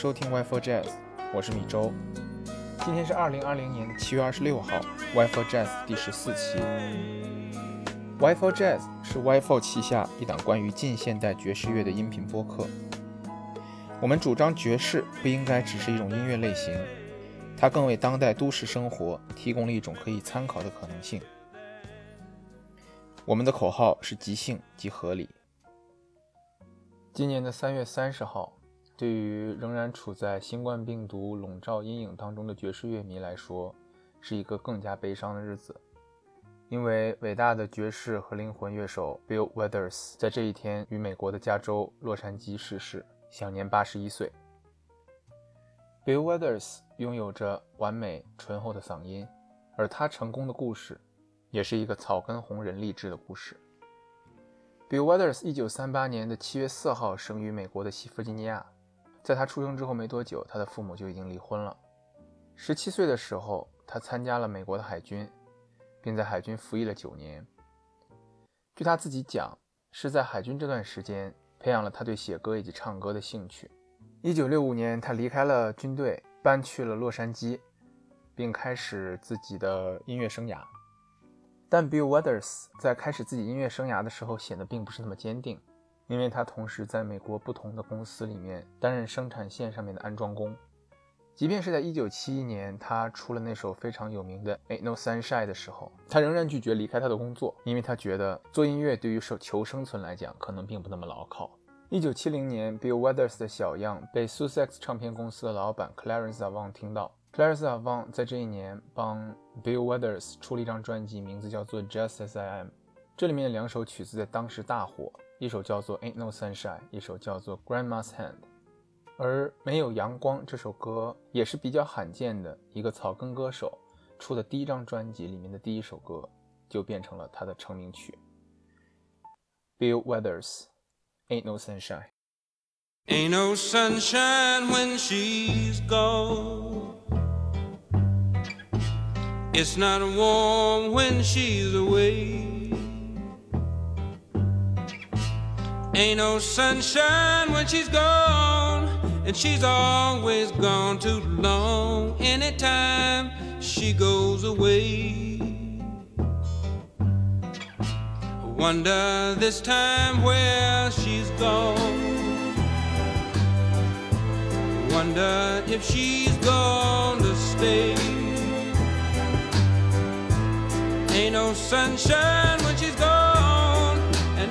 收听 Y4 Jazz，我是米周。今天是二零二零年七月二十六号，Y4 Jazz 第十四期。Y4 Jazz 是 Y4 旗下一档关于近现代爵士乐的音频播客。我们主张爵士不应该只是一种音乐类型，它更为当代都市生活提供了一种可以参考的可能性。我们的口号是即兴即合理。今年的三月三十号，对于仍然处在新冠病毒笼罩阴影当中的爵士乐迷来说，是一个更加悲伤的日子，因为伟大的爵士和灵魂乐手 Bill Withers 在这一天于美国的加州洛杉矶逝世。享年八十一岁。Bill Withers 拥有着完美醇厚的嗓音，而他成功的故事，也是一个草根红人励志的故事。Bill Withers 一九三八年的七月四号生于美国的西弗吉尼亚，在他出生之后没多久，他的父母就已经离婚了。十七岁的时候，他参加了美国的海军，并在海军服役了九年。据他自己讲，是在海军这段时间。培养了他对写歌以及唱歌的兴趣。一九六五年，他离开了军队，搬去了洛杉矶，并开始自己的音乐生涯。但 Bill Withers 在开始自己音乐生涯的时候显得并不是那么坚定，因为他同时在美国不同的公司里面担任生产线上面的安装工。即便是在一九七一年，他出了那首非常有名的《Ain't No Sunshine》的时候，他仍然拒绝离开他的工作，因为他觉得做音乐对于求求生存来讲，可能并不那么牢靠。一九七零年，Bill Withers 的小样被 Sussex 唱片公司的老板 Clarence Avant 听到。Clarence Avant 在这一年帮 Bill Withers 出了一张专辑，名字叫做《Just As I Am》，这里面的两首曲子在当时大火，一首叫做《Ain't No Sunshine》，一首叫做《Grandma's Hand》。而没有阳光这首歌也是比较罕见的一个草根歌手出的第一张专辑里面的第一首歌，就变成了他的成名曲。Bill Withers, Ain't No Sunshine. Ain't no sunshine when she's gone. It's not warm when she's away. Ain't no sunshine when she's gone. And she's always gone too long anytime she goes away. Wonder this time where she's gone. Wonder if she's gonna stay. Ain't no sunshine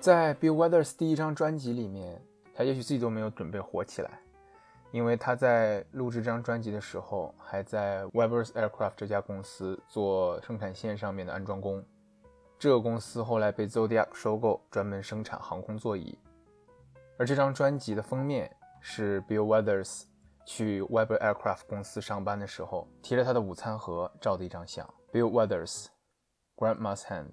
在 Bill Withers 第一张专辑里面，他也许自己都没有准备火起来，因为他在录制这张专辑的时候，还在 Weber's Aircraft 这家公司做生产线上面的安装工。这个公司后来被 Zodiac 收购，专门生产航空座椅。而这张专辑的封面是 Bill Withers 去 Weber Aircraft 公司上班的时候，提着他的午餐盒照的一张相。Bill Withers, Grandma's Hand。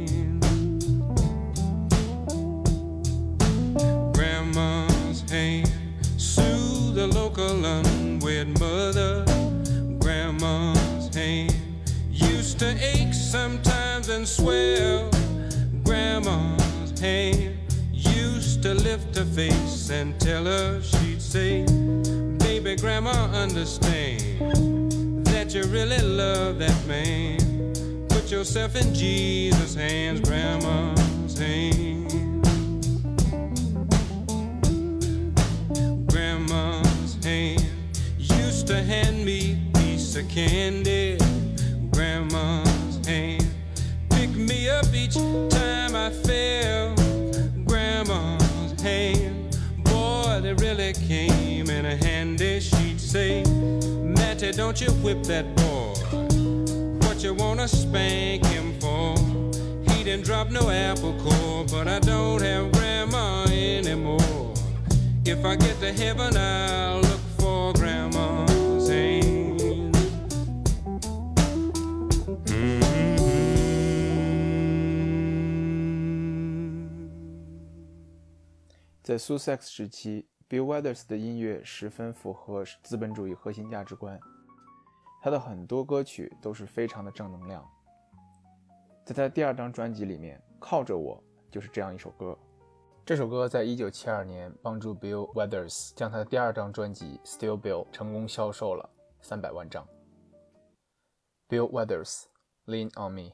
Unwed mother. Grandma's hand used to ache sometimes and swell. Grandma's hand used to lift her face and tell her she'd say, Baby, Grandma, understand that you really love that man. Put yourself in Jesus' hands, Grandma's hands. Used to hand me a piece of candy. Grandma's hand picked me up each time I fell. Grandma's hand, boy, they really came in a handy. She'd say, Matty, don't you whip that boy. What you wanna spank him for? He didn't drop no apple core, but I don't have grandma anymore. If I get to heaven, I'll 在 Sussex 时期，Bill Withers 的音乐十分符合资本主义核心价值观，他的很多歌曲都是非常的正能量。在他的第二张专辑里面，《靠着我》就是这样一首歌。这首歌在1972年帮助 Bill Withers 将他的第二张专辑《Still Bill》成功销售了300万张。Bill Withers，《Lean on Me》。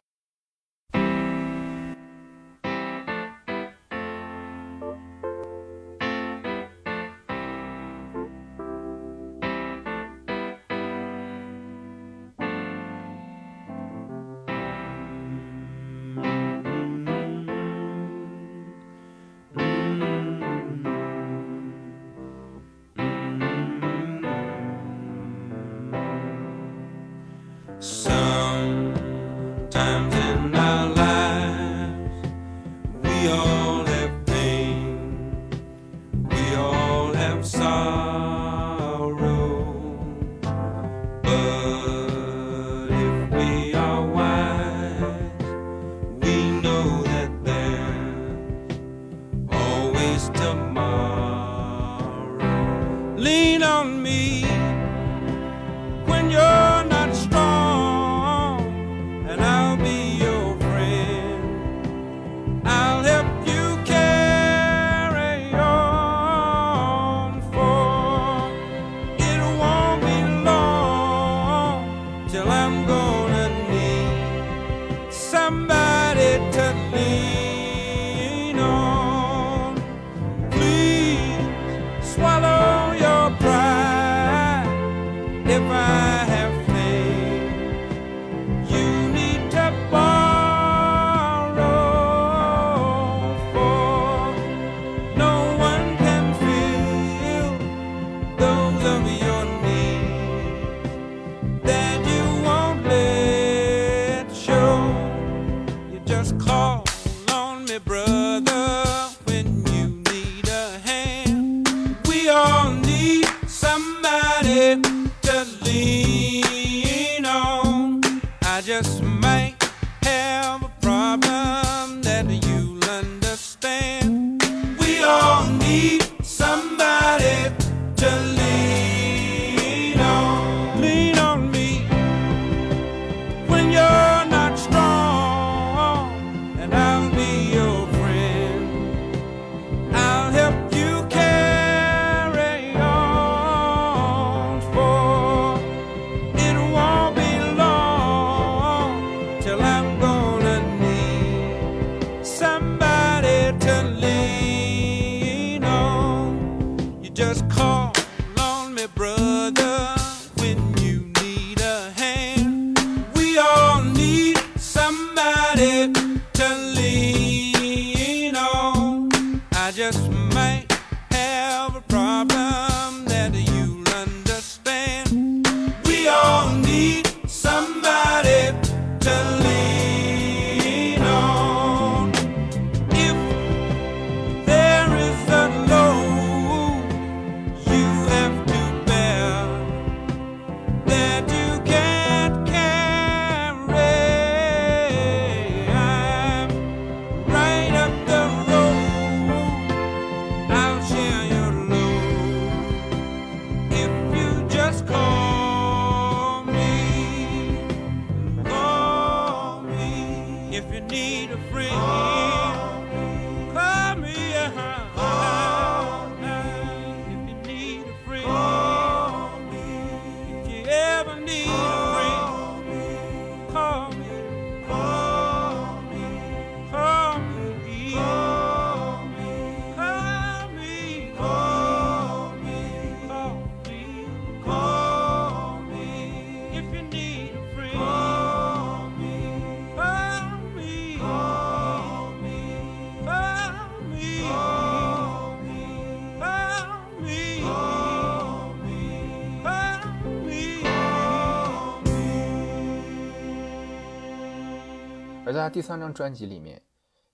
他第三张专辑里面，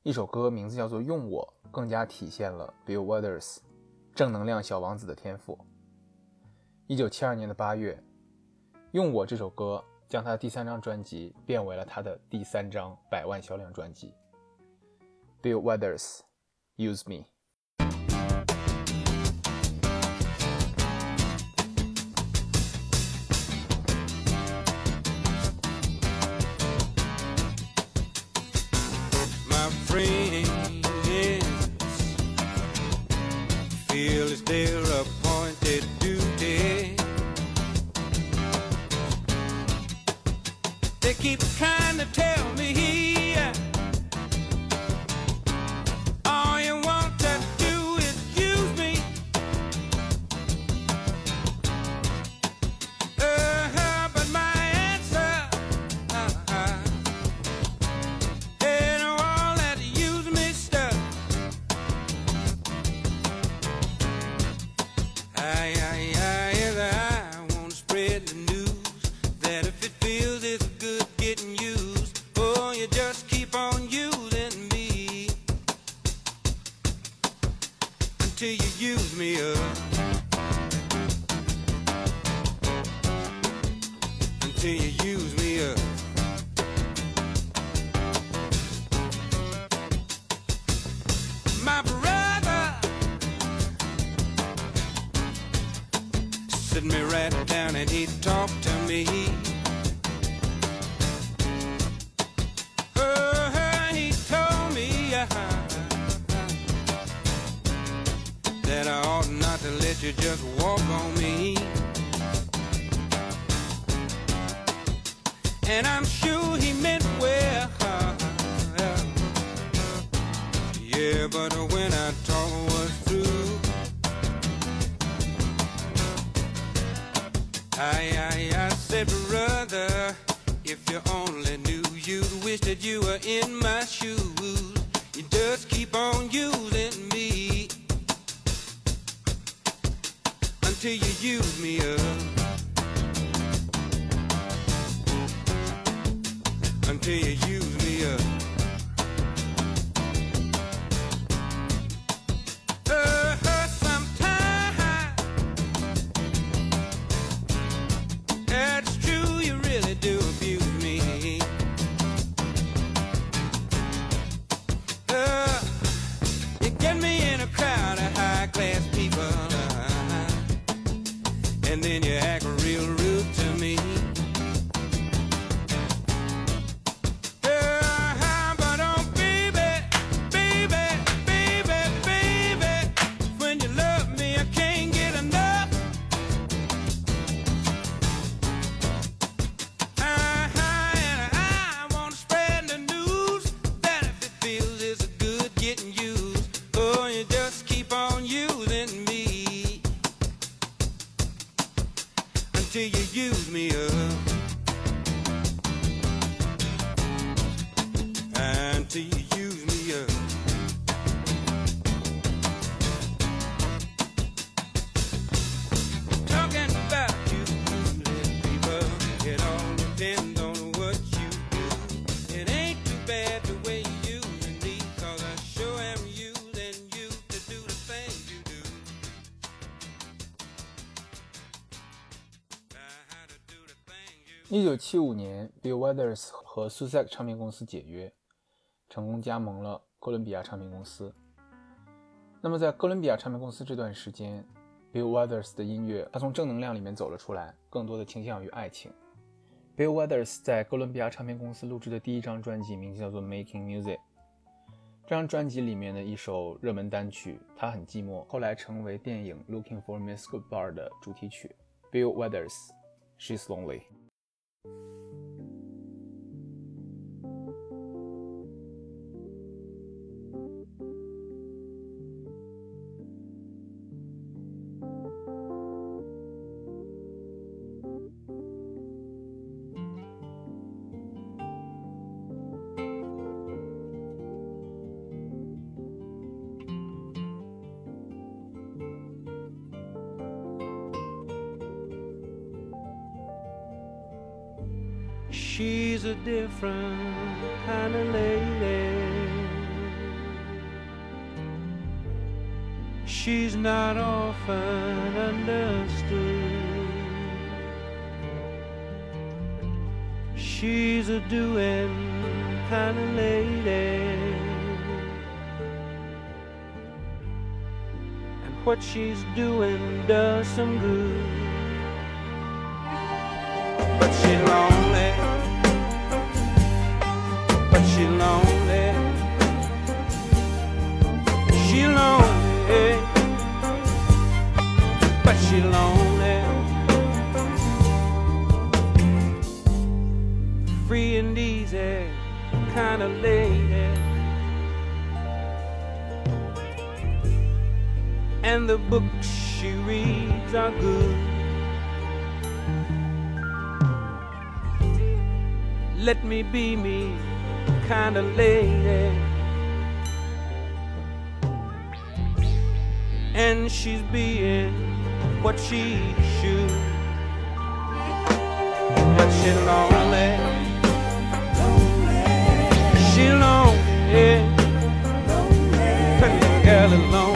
一首歌名字叫做《用我》，更加体现了 Bill Withers 正能量小王子的天赋。一九七二年的八月，《用我》这首歌将他的第三张专辑变为了他的第三张百万销量专辑。Bill Withers Use Me。You use me up. Until you use me 一九七五年，Bill Withers 和 s u s a c 唱片公司解约，成功加盟了哥伦比亚唱片公司。那么在哥伦比亚唱片公司这段时间，Bill Withers 的音乐，他从正能量里面走了出来，更多的倾向于爱情。Bill Withers 在哥伦比亚唱片公司录制的第一张专辑，名字叫做《Making Music》。这张专辑里面的一首热门单曲《他很寂寞》，后来成为电影《Looking for Miss Goodbar》的主题曲。Bill Withers She's Lonely Lonely。She's kind of lady. She's not often understood. She's a doing kind of lady. And what she's doing does some good. She's lonely. She lonely. But she lonely. Free and easy kind of lady. And the books she reads are good. Let me be me kind of lady. And she's being what she should. But she's lonely. She lonely. Little girl is lonely.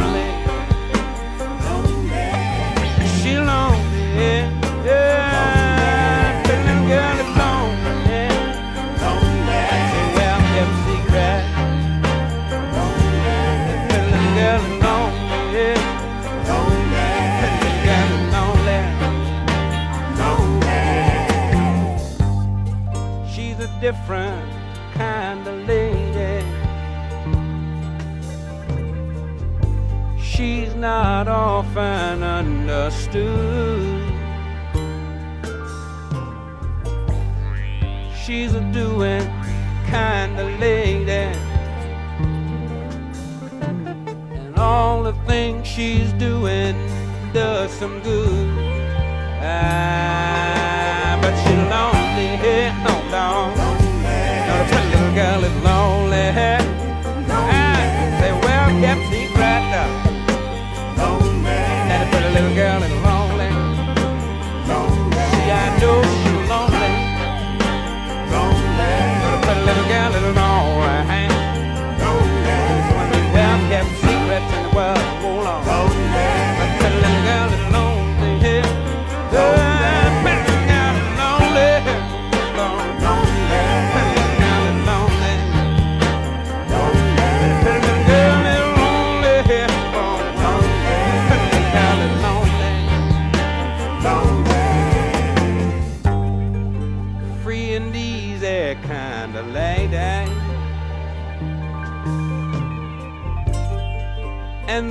Different kind of lady. She's not often understood. She's a doing kind of lady. And all the things she's doing does some good. Ah, but she's lonely, no, no.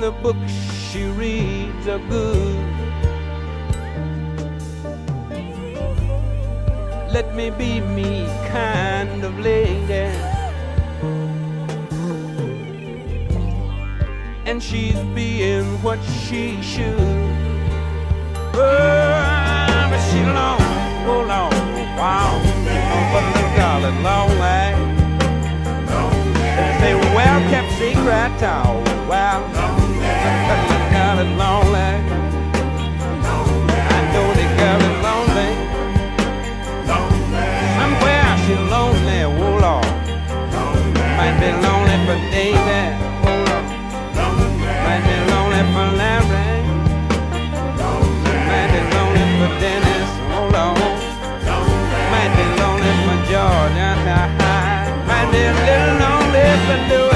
The books she reads are good. Let me be me kind of lady. And she's being what she should. Oh, but she long, oh long, wow. But the girl is lonely. Say, well kept oh, well. But the girl lonely. I know the lonely. Somewhere she's lonely. Might be lonely for David, oh. Might be lonely for Larry. Might be lonely for Dennis. Might be lonely for uh, might be a little lonely for Louis,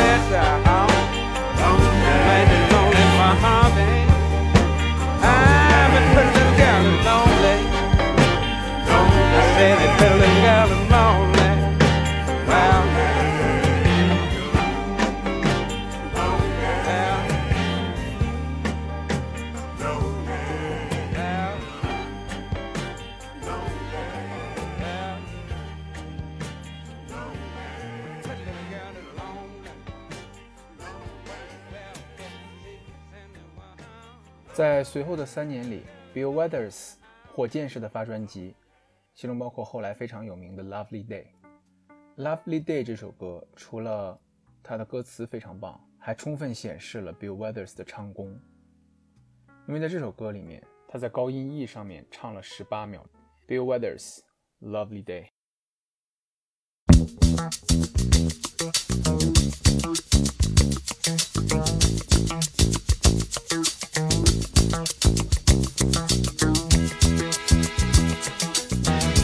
在随后的三年里，Bill Withers 火箭式的发专辑，其中包括后来非常有名的《Lovely Day》。《Lovely Day》这首歌，除了它的歌词非常棒，还充分显示了 Bill Withers 的唱功。因为在这首歌里面，他在高音 E 上面唱了十八秒。Bill Withers，《Lovely Day》。When I wake up in the morning, love, and the sunlight hurts my eyes, and something without warning, love, bears heavy on my mind. Then I look at you, and the world's alright with me. Just one look at you and I know it's gonna be a lovely day. A lovely day. When the day that lies ahead of me seems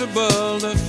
impossible. to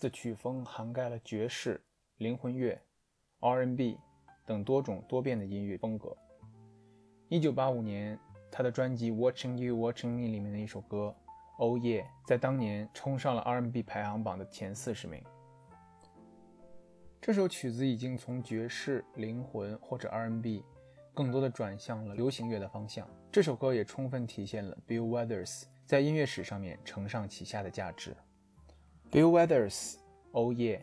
的曲风涵盖了爵士灵魂乐 rnb 等多种多变的音乐风格。一九八五年他的专辑 watching you watching me 里面的一首歌 oh yeah 在当年冲上了 rnb 排行榜的前四十名。这首曲子已经从爵士灵魂或者 rnb 更多的转向了流行乐的方向。这首歌也充分体现了 bill wethers 在音乐史上面承上启下的价值。Bill Withers, Oh Yeah。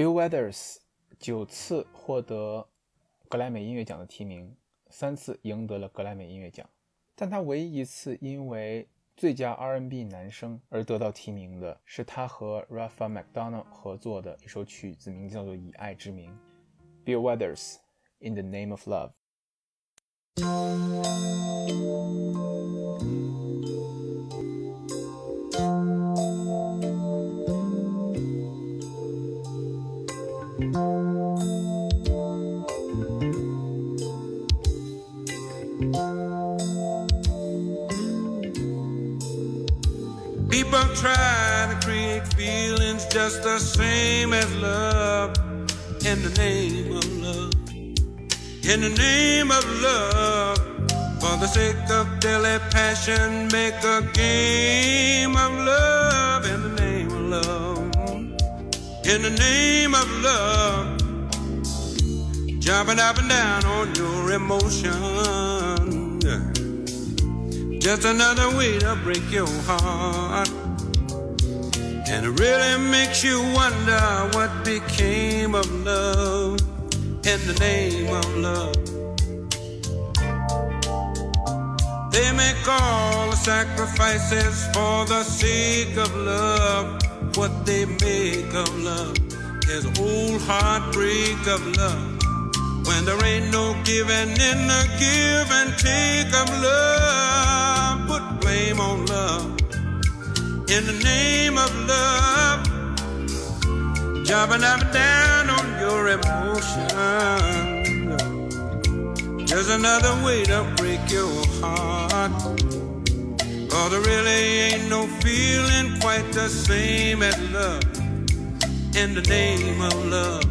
bill wethers 九次获得格莱美音乐奖的提名三次赢得了格莱美音乐奖。但他唯一一次因为最佳 R&B 男声而得到提名的是他和 rafa mcdonald 合作的一首曲子名字叫做以爱之名。Bill wethers in the name of love just the same as love in the name of love. In the name of love, for the sake of daily passion, make a game of love in the name of love. In the name of love, jumping up and down on your emotion. Just another way to break your heart. And it really makes you wonder what became of love in the name of love. They make all the sacrifices for the sake of love. What they make of love is old heartbreak of love. When there ain't no giving in the give and take of love, put blame on love. In the name of love, jumping up and down on your emotion. There's another way to break your heart. Oh, there really ain't no feeling quite the same as love. In the name of love.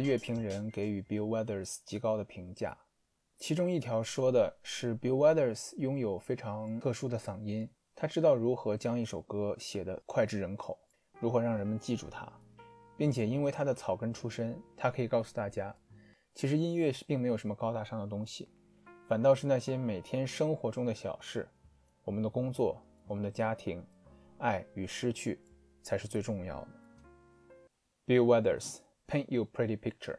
乐评人给予 Bill Weather's 极高的评价，其中一条说的是 Bill Weather's 拥有非常特殊的嗓音，他知道如何将一首歌写得脍炙人口，如何让人们记住他，并且因为他的草根出身，他可以告诉大家，其实音乐是并没有什么高大上的东西，反倒是那些每天生活中的小事，我们的工作、我们的家庭、爱与失去，才是最重要的。Bill Weather's。Paint You a Pretty Picture。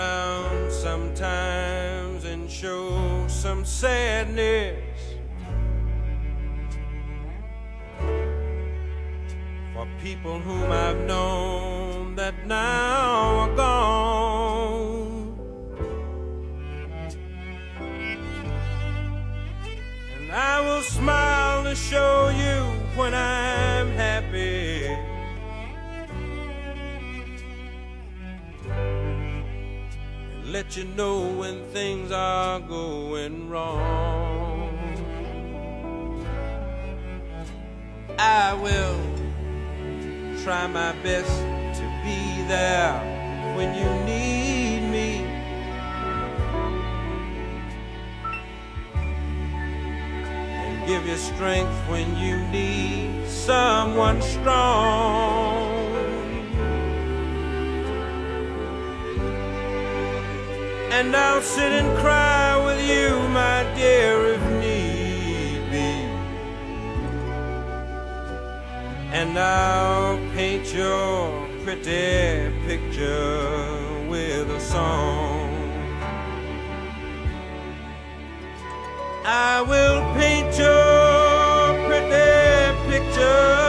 around sometimes and show some sadness. For people whom I've known that now. But you know when things are going wrong. I will try my best to be there when you need me. And give you strength when you need someone strong. And I'll sit and cry with you, my dear, if need be. And I'll paint your pretty picture with a song. I will paint your pretty picture.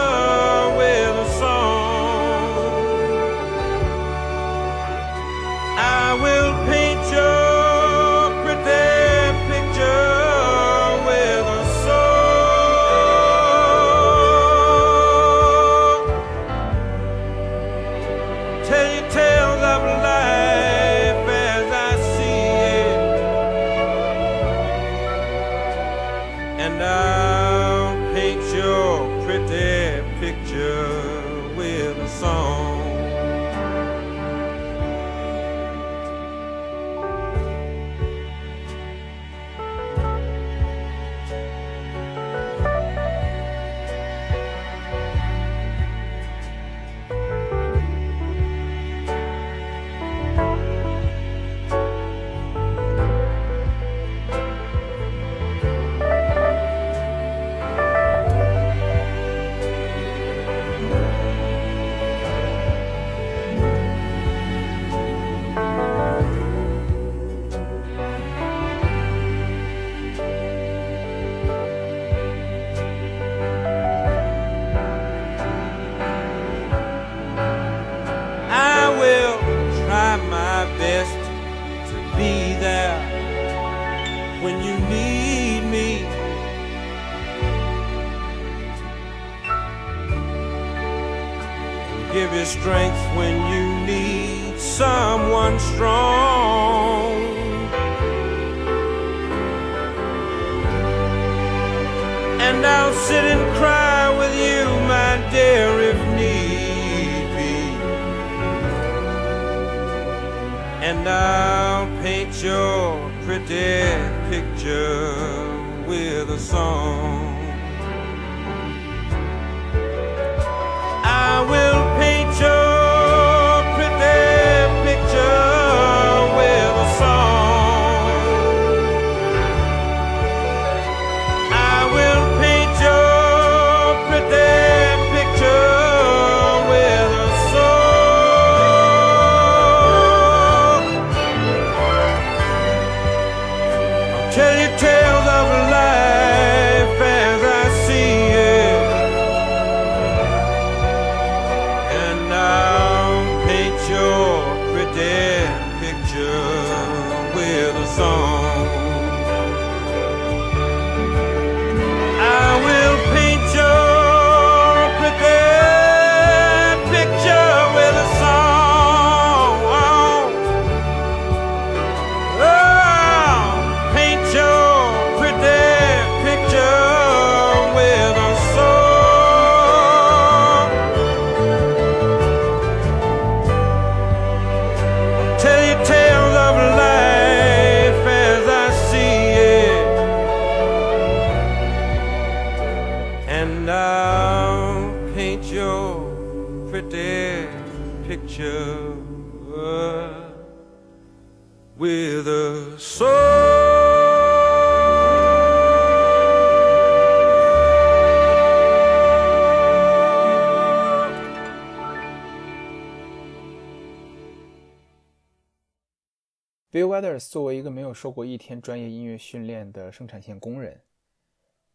Brothers 作为一个没有受过一天专业音乐训练的生产线工人，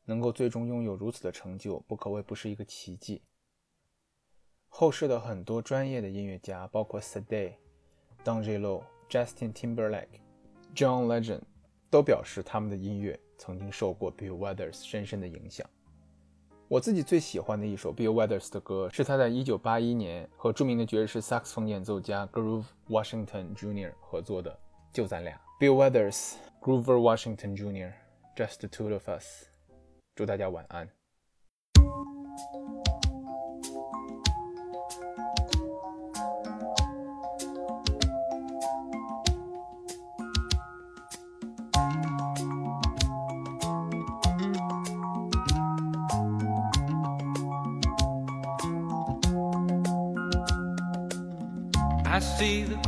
能够最终拥有如此的成就，不可谓不是一个奇迹。后世的很多专业的音乐家，包括 Sade、Don J. Lo、Justin Timberlake、John Legend，都表示他们的音乐曾经受过 Bill Withers 深深的影响。我自己最喜欢的一首 Bill Withers 的歌，是他在1981年和著名的爵士萨克斯风演奏家 Groove Washington Jr. 合作的。就咱俩，Bill Withers、Grover Washington Jr., just the Two of Us。祝大家晚安。I see the